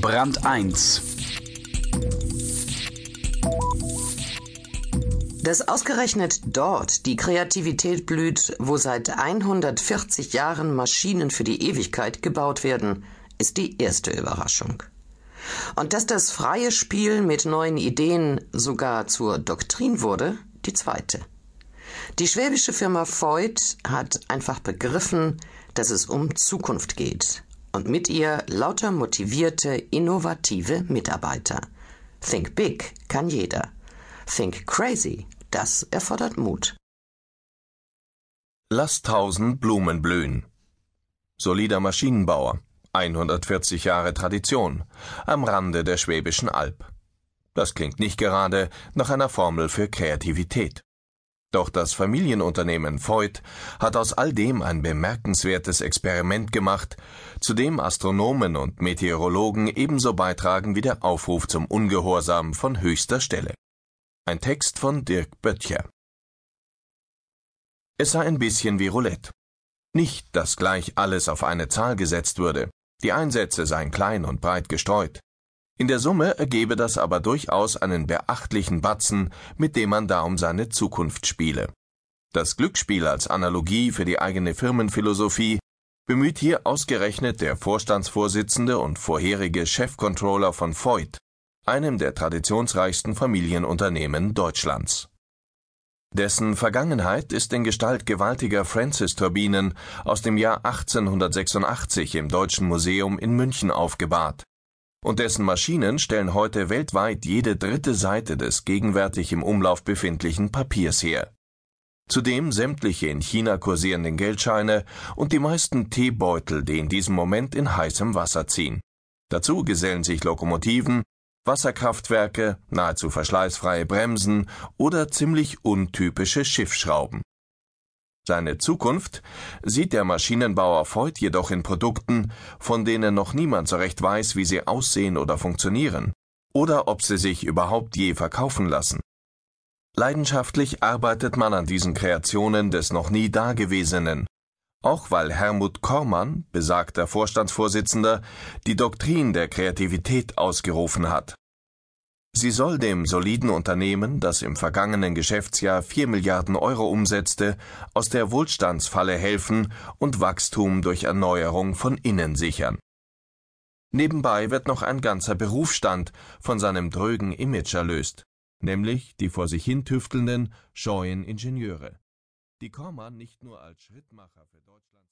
Brand 1 Dass ausgerechnet dort die Kreativität blüht, wo seit 140 Jahren Maschinen für die Ewigkeit gebaut werden, ist die erste Überraschung. Und dass das freie Spiel mit neuen Ideen sogar zur Doktrin wurde, die zweite. Die schwäbische Firma Voigt hat einfach begriffen, dass es um Zukunft geht und mit ihr lauter motivierte, innovative Mitarbeiter. Think big kann jeder. Think crazy das erfordert Mut. Lass tausend Blumen blühen. Solider Maschinenbauer, 140 Jahre Tradition, am Rande der Schwäbischen Alb. Das klingt nicht gerade nach einer Formel für Kreativität. Doch das Familienunternehmen Voigt hat aus all dem ein bemerkenswertes Experiment gemacht, zu dem Astronomen und Meteorologen ebenso beitragen wie der Aufruf zum Ungehorsam von höchster Stelle. Ein Text von Dirk Böttcher. Es sei ein bisschen wie Roulette. Nicht, dass gleich alles auf eine Zahl gesetzt würde. Die Einsätze seien klein und breit gestreut. In der Summe ergebe das aber durchaus einen beachtlichen Batzen, mit dem man da um seine Zukunft spiele. Das Glücksspiel als Analogie für die eigene Firmenphilosophie bemüht hier ausgerechnet der Vorstandsvorsitzende und vorherige Chefcontroller von Voigt, einem der traditionsreichsten Familienunternehmen Deutschlands. Dessen Vergangenheit ist in Gestalt gewaltiger Francis-Turbinen aus dem Jahr 1886 im Deutschen Museum in München aufgebahrt, und dessen Maschinen stellen heute weltweit jede dritte Seite des gegenwärtig im Umlauf befindlichen Papiers her. Zudem sämtliche in China kursierenden Geldscheine und die meisten Teebeutel, die in diesem Moment in heißem Wasser ziehen. Dazu gesellen sich Lokomotiven, Wasserkraftwerke, nahezu verschleißfreie Bremsen oder ziemlich untypische Schiffsschrauben. Seine Zukunft sieht der Maschinenbauer Voigt jedoch in Produkten, von denen noch niemand so recht weiß, wie sie aussehen oder funktionieren, oder ob sie sich überhaupt je verkaufen lassen. Leidenschaftlich arbeitet man an diesen Kreationen des noch nie Dagewesenen, auch weil Helmut Kormann, besagter Vorstandsvorsitzender, die Doktrin der Kreativität ausgerufen hat. Sie soll dem soliden Unternehmen, das im vergangenen Geschäftsjahr vier Milliarden Euro umsetzte, aus der Wohlstandsfalle helfen und Wachstum durch Erneuerung von innen sichern. Nebenbei wird noch ein ganzer Berufsstand von seinem drögen Image erlöst, nämlich die vor sich hin tüftelnden, scheuen Ingenieure die Kormann nicht nur als Schrittmacher für Deutschland